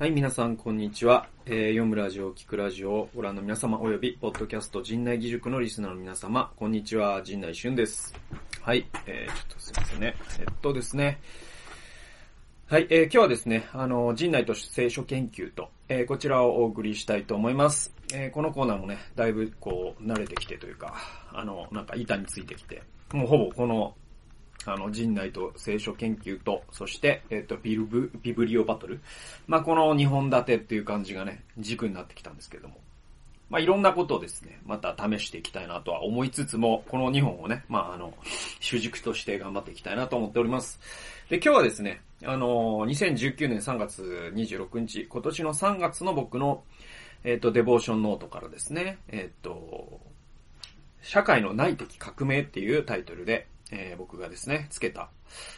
はい、皆さん、こんにちは。えー、読むラジオ、聞くラジオご覧の皆様、および、ポッドキャスト、陣内義塾のリスナーの皆様、こんにちは、陣内俊です。はい、えー、ちょっとすいませんね。えっとですね。はい、えー、今日はですね、あの、陣内と聖書研究と、えー、こちらをお送りしたいと思います。えー、このコーナーもね、だいぶ、こう、慣れてきてというか、あの、なんか板についてきて、もうほぼこのあの、人内と聖書研究と、そして、えっ、と、ビルブ、ビブリオバトル。まあ、この2本立てっていう感じがね、軸になってきたんですけれども。まあ、いろんなことをですね、また試していきたいなとは思いつつも、この2本をね、まあ、あの、主軸として頑張っていきたいなと思っております。で、今日はですね、あの、2019年3月26日、今年の3月の僕の、えっ、と、デボーションノートからですね、えっ、と、社会の内的革命っていうタイトルで、えー、僕がですね、つけた、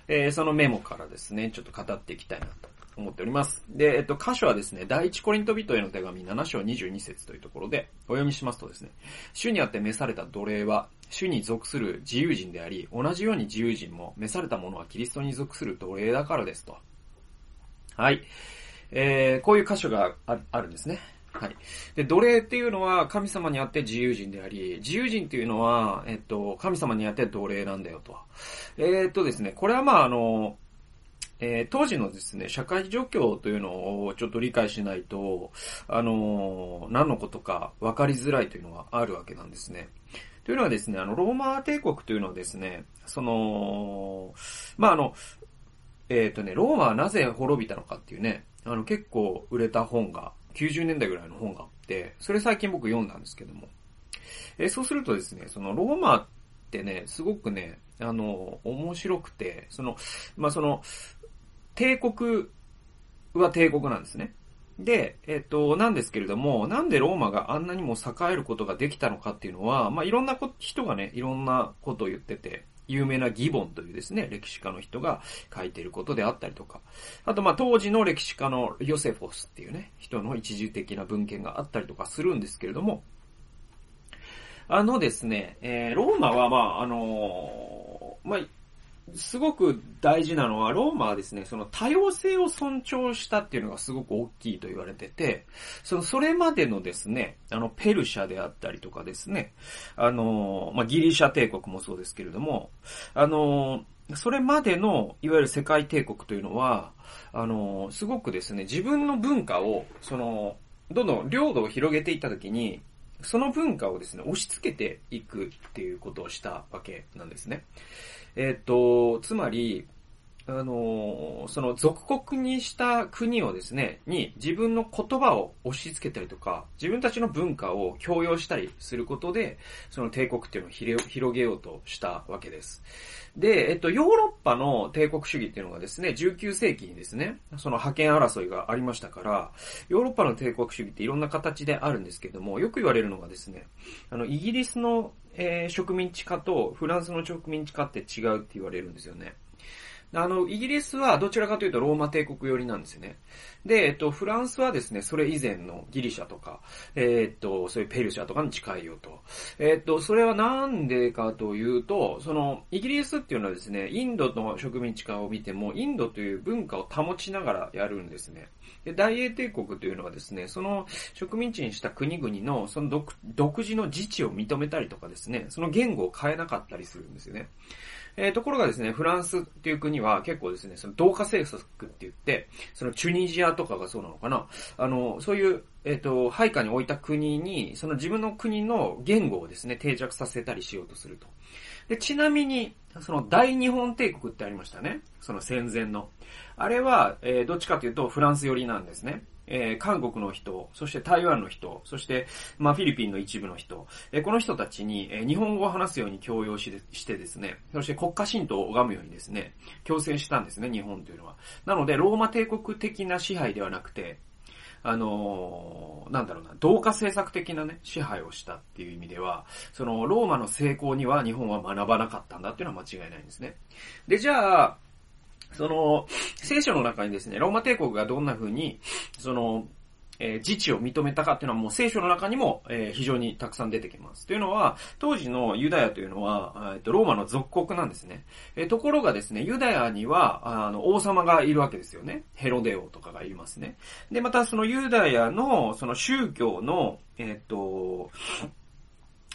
えー、そのメモからですね、ちょっと語っていきたいなと思っております。で、えっと、箇所はですね、第一コリント人への手紙7章22節というところで、お読みしますとですね、主にあって召された奴隷は、主に属する自由人であり、同じように自由人も召された者はキリストに属する奴隷だからですと。はい。えー、こういう箇所があるんですね。はい。で、奴隷っていうのは神様にあって自由人であり、自由人っていうのは、えっと、神様にあって奴隷なんだよと。えー、っとですね、これはまああの、えー、当時のですね、社会状況というのをちょっと理解しないと、あのー、何のことか分かりづらいというのがあるわけなんですね。というのはですね、あの、ローマ帝国というのはですね、その、まあ、あの、えっ、ー、とね、ローマはなぜ滅びたのかっていうね、あの、結構売れた本が90年代ぐらいの本があって、それ最近僕読んだんですけども。え、そうするとですね、そのローマってね、すごくね、あの、面白くて、その、まあ、その、帝国は帝国なんですね。で、えっと、なんですけれども、なんでローマがあんなにも栄えることができたのかっていうのは、まあ、いろんな人がね、いろんなことを言ってて、有名なギボンというですね、歴史家の人が書いていることであったりとか、あとまあ当時の歴史家のヨセフォスっていうね、人の一時的な文献があったりとかするんですけれども、あのですね、えー、ローマはまあ、あのー、まあ、すごく大事なのは、ローマはですね、その多様性を尊重したっていうのがすごく大きいと言われてて、その、それまでのですね、あの、ペルシャであったりとかですね、あの、まあ、ギリシャ帝国もそうですけれども、あの、それまでの、いわゆる世界帝国というのは、あの、すごくですね、自分の文化を、その、どんどん領土を広げていったときに、その文化をですね、押し付けていくっていうことをしたわけなんですね。えっ、と、つまり、あの、その属国にした国をですね、に自分の言葉を押し付けたりとか、自分たちの文化を強要したりすることで、その帝国っていうのを広げようとしたわけです。で、えっと、ヨーロッパの帝国主義っていうのがですね、19世紀にですね、その覇権争いがありましたから、ヨーロッパの帝国主義っていろんな形であるんですけども、よく言われるのがですね、あの、イギリスの、えー、植民地化とフランスの植民地化って違うって言われるんですよね。あの、イギリスはどちらかというとローマ帝国寄りなんですよね。で、えっと、フランスはですね、それ以前のギリシャとか、えっと、そういうペルシャとかに近いよと。えっと、それはなんでかというと、その、イギリスっていうのはですね、インドの植民地化を見ても、インドという文化を保ちながらやるんですね。で、大英帝国というのはですね、その植民地にした国々の、その独独自の自治を認めたりとかですね、その言語を変えなかったりするんですよね。えー、ところがですね、フランスっていう国は結構ですね、その同化政策って言って、そのチュニジアとかがそうなのかな、あの、そういう、えっ、ー、と、配下に置いた国に、その自分の国の言語をですね、定着させたりしようとすると。で、ちなみに、その大日本帝国ってありましたね。その戦前の。あれは、えー、どっちかというとフランス寄りなんですね。えー、韓国の人、そして台湾の人、そして、まあ、フィリピンの一部の人、えー、この人たちに、えー、日本語を話すように強要ししてですね、そして国家神道を拝むようにですね、強制したんですね、日本というのは。なので、ローマ帝国的な支配ではなくて、あのー、なんだろうな、同化政策的なね、支配をしたっていう意味では、その、ローマの成功には日本は学ばなかったんだっていうのは間違いないんですね。で、じゃあ、その、聖書の中にですね、ローマ帝国がどんな風に、その、えー、自治を認めたかっていうのはもう聖書の中にも、えー、非常にたくさん出てきます。というのは、当時のユダヤというのは、えっと、ローマの属国なんですね。えー、ところがですね、ユダヤには、あの、王様がいるわけですよね。ヘロデオとかがいますね。で、またそのユダヤの、その宗教の、えっと、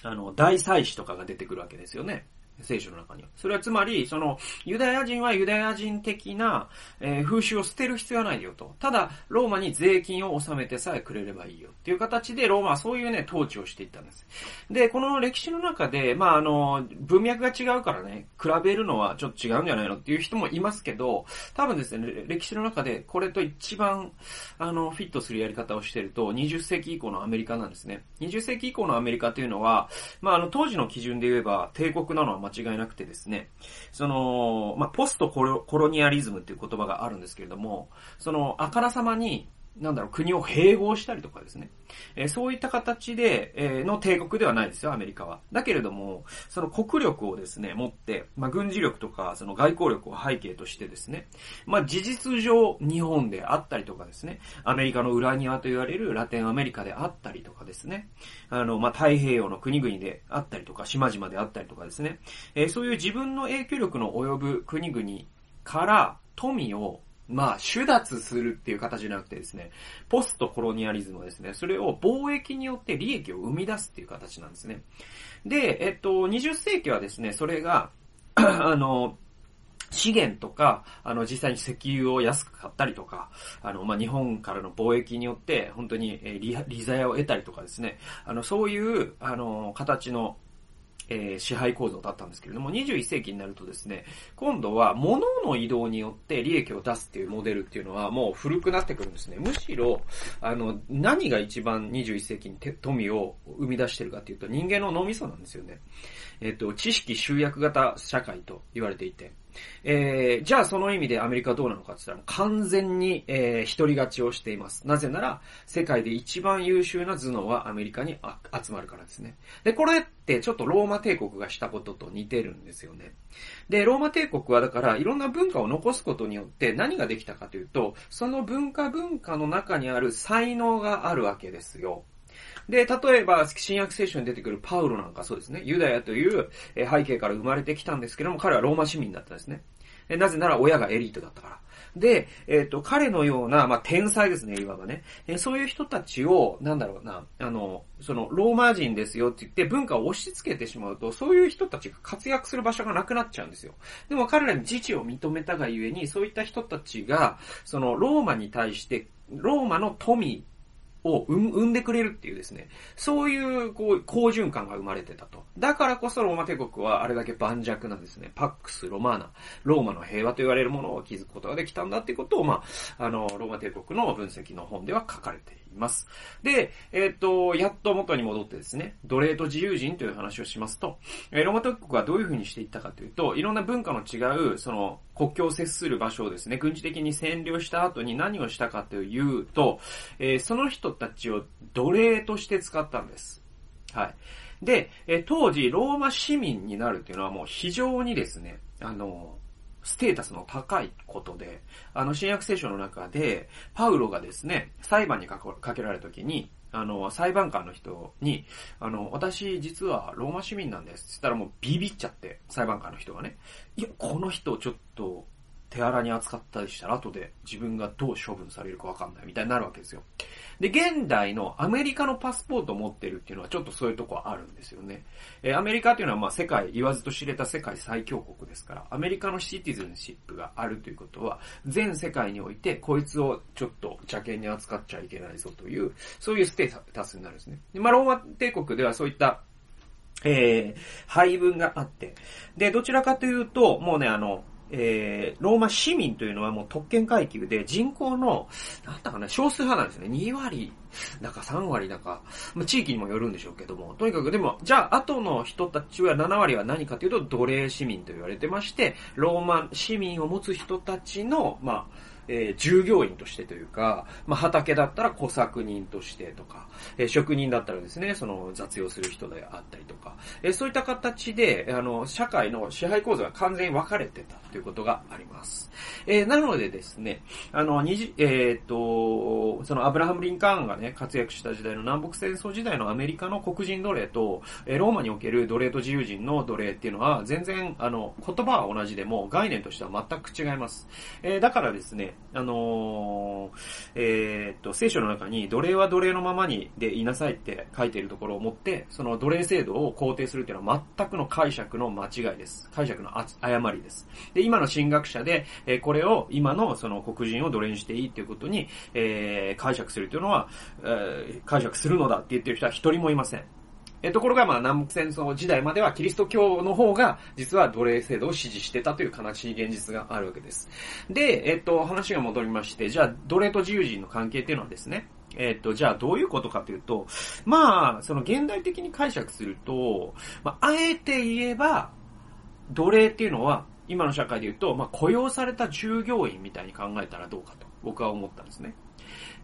あの、大祭司とかが出てくるわけですよね。聖書の中には。それはつまり、その、ユダヤ人はユダヤ人的な、えー、風習を捨てる必要はないよと。ただ、ローマに税金を納めてさえくれればいいよっていう形で、ローマはそういうね、統治をしていったんです。で、この歴史の中で、まあ、あの、文脈が違うからね、比べるのはちょっと違うんじゃないの？っていう人もいますけど、多分ですね、歴史の中でこれと一番、あの、フィットするやり方をしてると、20世紀以降のアメリカなんですね。20世紀以降のアメリカというのは、まあ、あの、当時の基準で言えば、帝国なのは間違いなくてですね、その、まあ、ポストコロコロニアリズムっていう言葉があるんですけれども、その、あからさまに、なんだろう、国を併合したりとかですね。えー、そういった形で、えー、の帝国ではないですよ、アメリカは。だけれども、その国力をですね、持って、まあ、軍事力とか、その外交力を背景としてですね、まあ、事実上、日本であったりとかですね、アメリカの裏庭と言われるラテンアメリカであったりとかですね、あの、まあ、太平洋の国々であったりとか、島々であったりとかですね、えー、そういう自分の影響力の及ぶ国々から富をまあ、手奪するっていう形じゃなくてですね、ポストコロニアリズムですね、それを貿易によって利益を生み出すっていう形なんですね。で、えっと、20世紀はですね、それが、あの、資源とか、あの、実際に石油を安く買ったりとか、あの、まあ、日本からの貿易によって、本当に、え利、利ザヤを得たりとかですね、あの、そういう、あの、形の、えー、支配構造だったんですけれども、21世紀になるとですね、今度は物の移動によって利益を出すっていうモデルっていうのはもう古くなってくるんですね。むしろ、あの、何が一番21世紀に富を生み出してるかっていうと人間の脳みそなんですよね。えっ、と、知識集約型社会と言われていて、えー、じゃあその意味でアメリカはどうなのかって言ったら、完全に、えー、独り勝ちをしています。なぜなら、世界で一番優秀な頭脳はアメリカに集まるからですね。で、これってちょっとローマ帝国がしたことと似てるんですよね。で、ローマ帝国はだからいろんな文化を残すことによって何ができたかというと、その文化文化の中にある才能があるわけですよ。で、例えば、新約聖書に出てくるパウロなんかそうですね、ユダヤという背景から生まれてきたんですけども、彼はローマ市民だったんですね。なぜなら親がエリートだったから。で、えっ、ー、と、彼のような、まあ、天才ですね、いわばね。えそういう人たちを、なんだろうな、あの、その、ローマ人ですよって言って文化を押し付けてしまうと、そういう人たちが活躍する場所がなくなっちゃうんですよ。でも彼らに自治を認めたがゆえに、そういった人たちが、その、ローマに対して、ローマの富を生んでくれるっていうですね、そういう、こう、好循環が生まれてたと。だからこそローマ帝国はあれだけ盤石なんですね、パックス、ロマーナ、ローマの平和と言われるものを築くことができたんだっていうことを、まあ、あの、ローマ帝国の分析の本では書かれている。います。で、えっ、ー、と、やっと元に戻ってですね、奴隷と自由人という話をしますと、えー、ローマ帝国はどういう風にしていったかというと、いろんな文化の違う、その、国境を接する場所をですね、軍事的に占領した後に何をしたかというと、えー、その人たちを奴隷として使ったんです。はい。で、え当時、ローマ市民になるっていうのはもう非常にですね、あの、ステータスの高いことで、あの、新約聖書の中で、パウロがですね、裁判にかけられた時に、あの、裁判官の人に、あの、私実はローマ市民なんですつったらもうビビっちゃって、裁判官の人がね。いや、この人ちょっと、手荒に扱ったりしたら後で自分がどう処分されるかわかんないみたいになるわけですよ。で、現代のアメリカのパスポートを持ってるっていうのはちょっとそういうとこあるんですよね。えー、アメリカっていうのはまあ世界、言わずと知れた世界最強国ですから、アメリカのシティズンシップがあるということは、全世界においてこいつをちょっと邪険に扱っちゃいけないぞという、そういうステータスになるんですね。でまあローマ帝国ではそういったえー、配分があって。で、どちらかというと、もうね、あの、えー、ローマ市民というのはもう特権階級で人口の、なんだかな、少数派なんですね。2割だか3割だか、まあ、地域にもよるんでしょうけども、とにかくでも、じゃあ後の人たちは7割は何かというと奴隷市民と言われてまして、ローマ市民を持つ人たちの、まあ、えー、従業員としてというか、まあ、畑だったら小作人としてとか、えー、職人だったらですね、その雑用する人であったりとか、えー、そういった形で、あの、社会の支配構造が完全に分かれてたということがあります。え、なのでですね、あの、にじ、えっ、と、そのアブラハム・リンカーンがね、活躍した時代の南北戦争時代のアメリカの黒人奴隷と、えローマにおける奴隷と自由人の奴隷っていうのは、全然、あの、言葉は同じでも、概念としては全く違います。え、だからですね、あのー、えー、っと、聖書の中に、奴隷は奴隷のままにでいなさいって書いているところを持って、その奴隷制度を肯定するっていうのは全くの解釈の間違いです。解釈の誤りです。で、今の神学者で、えー、これを今のその黒人を奴隷にしていいっていうことに、えー、解釈するというのは、えー、解釈するのだって言ってる人は一人もいません。えところが、まあ、南北戦争時代まではキリスト教の方が、実は奴隷制度を支持してたという悲しい現実があるわけです。で、えっと、話が戻りまして、じゃあ、奴隷と自由人の関係っていうのはですね、えっと、じゃあどういうことかというと、まあ、その現代的に解釈すると、まあ、あえて言えば、奴隷っていうのは、今の社会で言うと、まあ、雇用された従業員みたいに考えたらどうかと、僕は思ったんですね。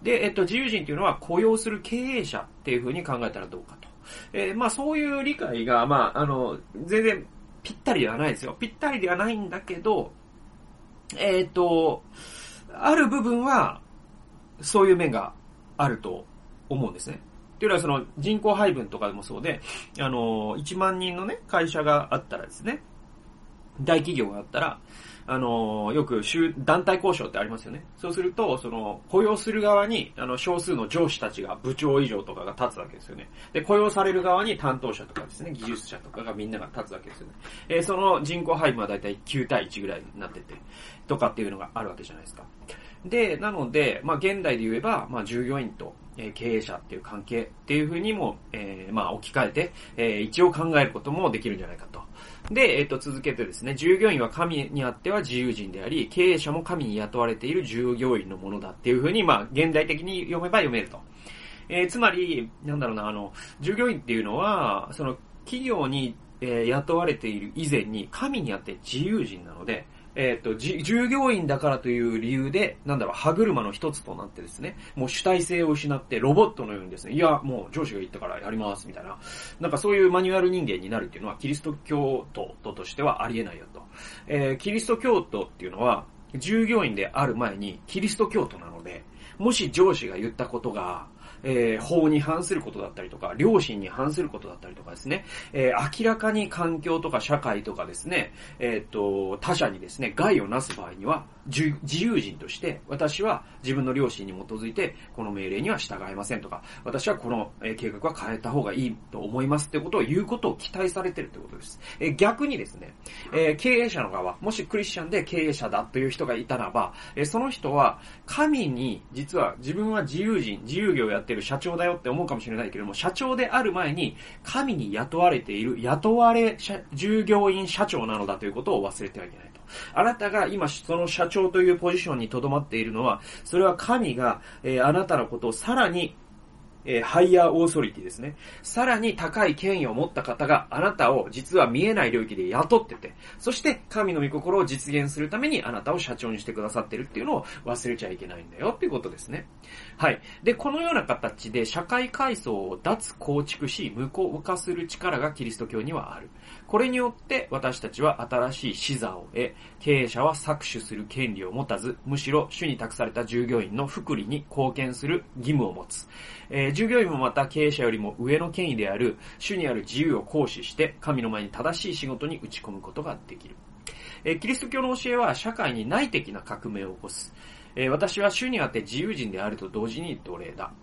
で、えっと、自由人っていうのは雇用する経営者っていう風に考えたらどうかと。えー、まあそういう理解が、まあ、あの、全然ぴったりではないですよ。ぴったりではないんだけど、えっ、ー、と、ある部分は、そういう面があると思うんですね。というのはその人口配分とかでもそうで、あの、1万人のね、会社があったらですね、大企業があったら、あの、よく団体交渉ってありますよね。そうすると、その、雇用する側に、あの、少数の上司たちが部長以上とかが立つわけですよね。で、雇用される側に担当者とかですね、技術者とかがみんなが立つわけですよね。えー、その人口配分はだいたい9対1ぐらいになってて、とかっていうのがあるわけじゃないですか。で、なので、まあ、現代で言えば、まあ、従業員と、え、経営者っていう関係っていうふうにも、えー、まあ、置き換えて、えー、一応考えることもできるんじゃないかと。で、えっ、と、続けてですね、従業員は神にあっては自由人であり、経営者も神に雇われている従業員のものだっていうふうに、まあ、現代的に読めば読めると。えー、つまり、なんだろうな、あの、従業員っていうのは、その、企業に、えー、雇われている以前に神にあって自由人なので、えっ、ー、と、従業員だからという理由で、なんだろう、歯車の一つとなってですね、もう主体性を失ってロボットのようにですね、いや、もう上司が言ったからやります、みたいな。なんかそういうマニュアル人間になるっていうのは、キリスト教徒としてはありえないよと。えー、キリスト教徒っていうのは、従業員である前にキリスト教徒なので、もし上司が言ったことが、えー、法に反することだったりとか、良心に反することだったりとかですね、えー、明らかに環境とか社会とかですね、えっ、と、他者にですね、害をなす場合には、自由人として、私は自分の良心に基づいて、この命令には従いませんとか、私はこの計画は変えた方がいいと思いますってことを言うことを期待されてるってことです。え逆にですね、え経営者の側、もしクリスチャンで経営者だという人がいたらば、えその人は、神に、実は自分は自由人、自由業をやってる社長だよって思うかもしれないけども、社長である前に、神に雇われている雇われ従業員社長なのだということを忘れてはいけないと。あなたが今その社長というポジションに留まっているのは、それは神が、えー、あなたのことをさらにえー、ハイヤーオーソリティですね。さらに高い権威を持った方があなたを実は見えない領域で雇ってて、そして神の御心を実現するためにあなたを社長にしてくださってるっていうのを忘れちゃいけないんだよっていうことですね。はい。で、このような形で社会階層を脱構築し無効化する力がキリスト教にはある。これによって私たちは新しい視座を得、経営者は搾取する権利を持たず、むしろ主に託された従業員の福利に貢献する義務を持つ。えー、従業員もまた経営者よりも上の権威である主にある自由を行使して神の前に正しい仕事に打ち込むことができる。えー、キリスト教の教えは社会に内的な革命を起こす。えー、私は主にあって自由人であると同時に奴隷だ。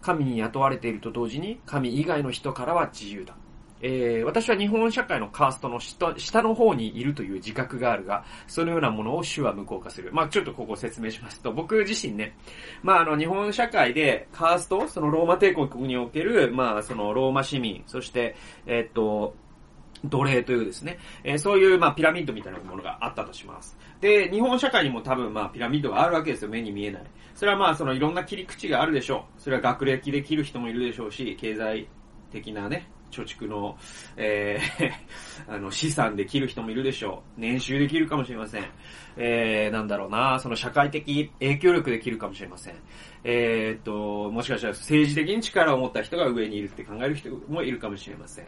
神に雇われていると同時に神以外の人からは自由だ。えー、私は日本社会のカーストの下下の方にいるという自覚があるが、そのようなものを主は無効化する。まあちょっとここ説明しますと、僕自身ね、まああの日本社会でカースト、そのローマ帝国における、まあそのローマ市民、そして、えー、っと、奴隷というですね、えー、そういう、まあ、ピラミッドみたいなものがあったとします。で、日本社会にも多分、まあ、ピラミッドがあるわけですよ、目に見えない。それはまあ、そのいろんな切り口があるでしょう。それは学歴で切る人もいるでしょうし、経済的なね、貯蓄の、えー、あの、資産できる人もいるでしょう。年収できるかもしれません。えー、なんだろうな、その社会的影響力できるかもしれません。えー、っと、もしかしたら政治的に力を持った人が上にいるって考える人もいるかもしれません。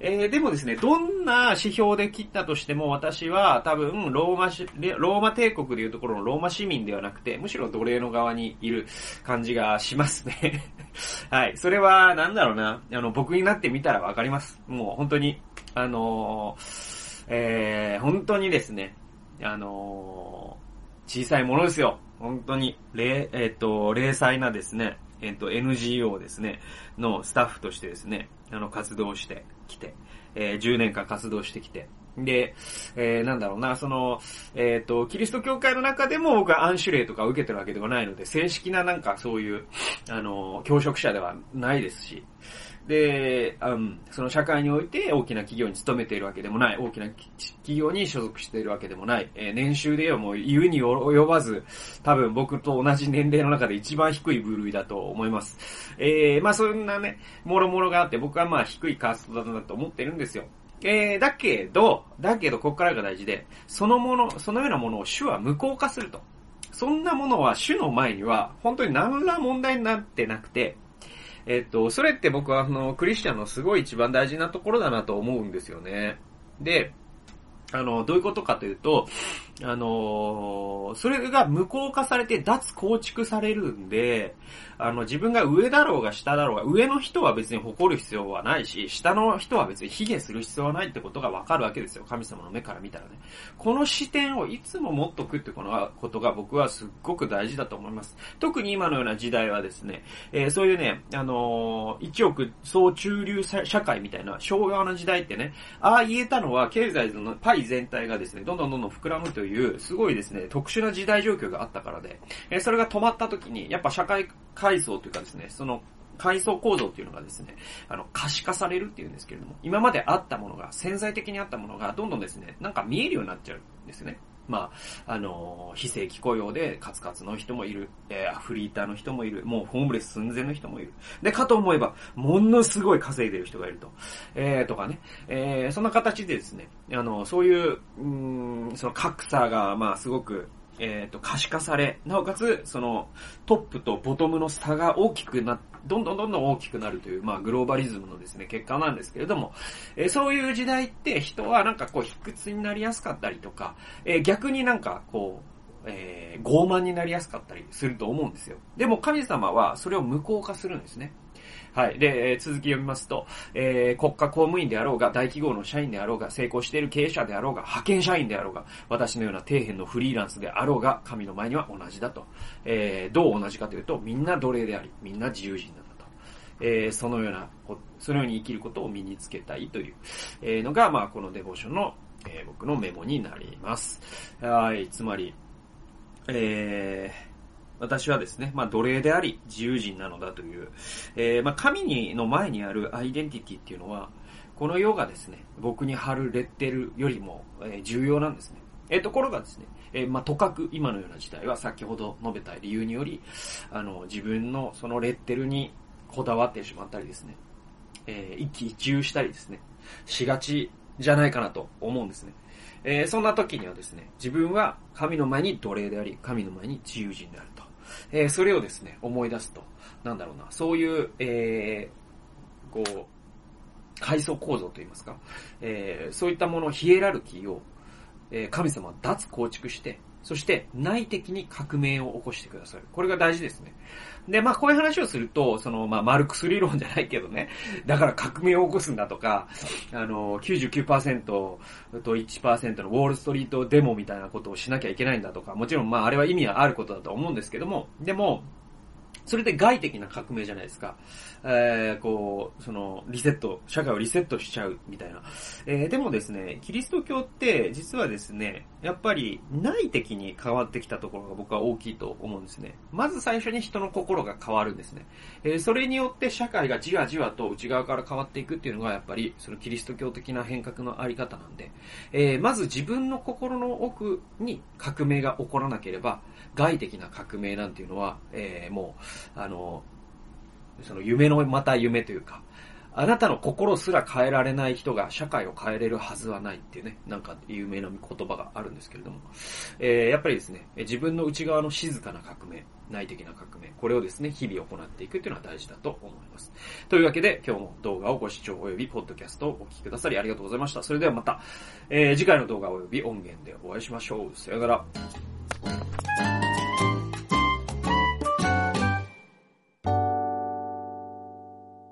えー、でもですね、どんな指標で切ったとしても私は多分ローマし、ローマ帝国でいうところのローマ市民ではなくて、むしろ奴隷の側にいる感じがしますね。はい。それは、なんだろうな。あの、僕になってみたらわかります。もう本当に、あのー、えー、本当にですね、あのー、小さいものですよ。本当に、えっ、ー、と、零細なですね、えっ、ー、と、NGO ですね、のスタッフとしてですね、あの、活動してきて、えー、10年間活動してきて、で、えー、なんだろうな、その、えっ、ー、と、キリスト教会の中でも僕は暗種令とか受けてるわけではないので、正式ななんかそういう、あの、教職者ではないですし、で、うん、その社会において大きな企業に勤めているわけでもない、大きな企業に所属しているわけでもない、えー、年収ではもう言うに及ばず、多分僕と同じ年齢の中で一番低い部類だと思います。えー、まあそんなね、もろもろがあって僕はまあ低いカーストだなと思ってるんですよ。えー、だけど、だけど、ここからが大事で、そのもの、そのようなものを主は無効化すると。そんなものは主の前には、本当に何ら問題になってなくて、えっと、それって僕はあの、クリスチャンのすごい一番大事なところだなと思うんですよね。で、あの、どういうことかというと、あのそれが無効化されて脱構築されるんで、あの、自分が上だろうが下だろうが、上の人は別に誇る必要はないし、下の人は別に卑下する必要はないってことがわかるわけですよ。神様の目から見たらね。この視点をいつも持っとくってこのことが僕はすっごく大事だと思います。特に今のような時代はですね、えー、そういうね、あのー、一億総中流社会みたいな昭和の時代ってね、ああ言えたのは経済のパイ全体がですね、どんどんどんどん膨らむという、いうすごいですね、特殊な時代状況があったからで、えー、それが止まった時に、やっぱ社会階層というかですね、その階層構造っていうのがですね、あの、可視化されるっていうんですけれども、今まであったものが、潜在的にあったものが、どんどんですね、なんか見えるようになっちゃうんですね。まあ、あの非正規雇用でカツカツの人もいる、えー、フリーターの人もいる、もうホームレス寸前の人もいる。で、かと思えば、ものすごい稼いでる人がいると。えー、とかね。えー、そんな形でですね、あの、そういう、うん、その格差が、まあ、すごく、えっ、ー、と、可視化され、なおかつ、その、トップとボトムの差が大きくな、どんどんどんどん大きくなるという、まあ、グローバリズムのですね、結果なんですけれども、えー、そういう時代って人はなんかこう、卑屈になりやすかったりとか、えー、逆になんかこう、えー、傲慢になりやすかったりすると思うんですよ。でも神様はそれを無効化するんですね。はい。で、え、続き読みますと、えー、国家公務員であろうが、大企業の社員であろうが、成功している経営者であろうが、派遣社員であろうが、私のような底辺のフリーランスであろうが、神の前には同じだと。えー、どう同じかというと、みんな奴隷であり、みんな自由人なんだと。えー、そのような、そのように生きることを身につけたいという、え、のが、まあ、このデボーションの、え、僕のメモになります。はい。つまり、えー、私はですね、まあ、奴隷であり、自由人なのだという、えー、まあ、神にの前にあるアイデンティティっていうのは、この世がですね、僕に貼るレッテルよりも、えー、重要なんですね。えー、ところがですね、えー、まあ、とかく今のような時代は先ほど述べた理由により、あの、自分のそのレッテルにこだわってしまったりですね、えー、一喜一憂したりですね、しがちじゃないかなと思うんですね。えー、そんな時にはですね、自分は神の前に奴隷であり、神の前に自由人である。えー、それをですね、思い出すと、なんだろうな、そういう、えー、こう、階層構造といいますか、えー、そういったもの、ヒエラルキーを、えー、神様は脱構築して、そして内的に革命を起こしてくださる。これが大事ですね。で、まあこういう話をすると、その、まあマルクス理論じゃないけどね、だから革命を起こすんだとか、あの、99%と1%のウォールストリートデモみたいなことをしなきゃいけないんだとか、もちろんまああれは意味はあることだと思うんですけども、でも、それで外的な革命じゃないですか。えー、こう、その、リセット、社会をリセットしちゃうみたいな。えー、でもですね、キリスト教って実はですね、やっぱり内的に変わってきたところが僕は大きいと思うんですね。まず最初に人の心が変わるんですね。えー、それによって社会がじわじわと内側から変わっていくっていうのがやっぱりそのキリスト教的な変革のあり方なんで、えー、まず自分の心の奥に革命が起こらなければ、外的な革命なんていうのは、えー、もう、あの、その夢のまた夢というか、あなたの心すら変えられない人が社会を変えれるはずはないっていうね、なんか有名な言葉があるんですけれども、えー、やっぱりですね、自分の内側の静かな革命、内的な革命、これをですね、日々行っていくっていうのは大事だと思います。というわけで、今日も動画をご視聴及び、ポッドキャストをお聞きくださりありがとうございました。それではまた、えー、次回の動画及び音源でお会いしましょう。さよなら。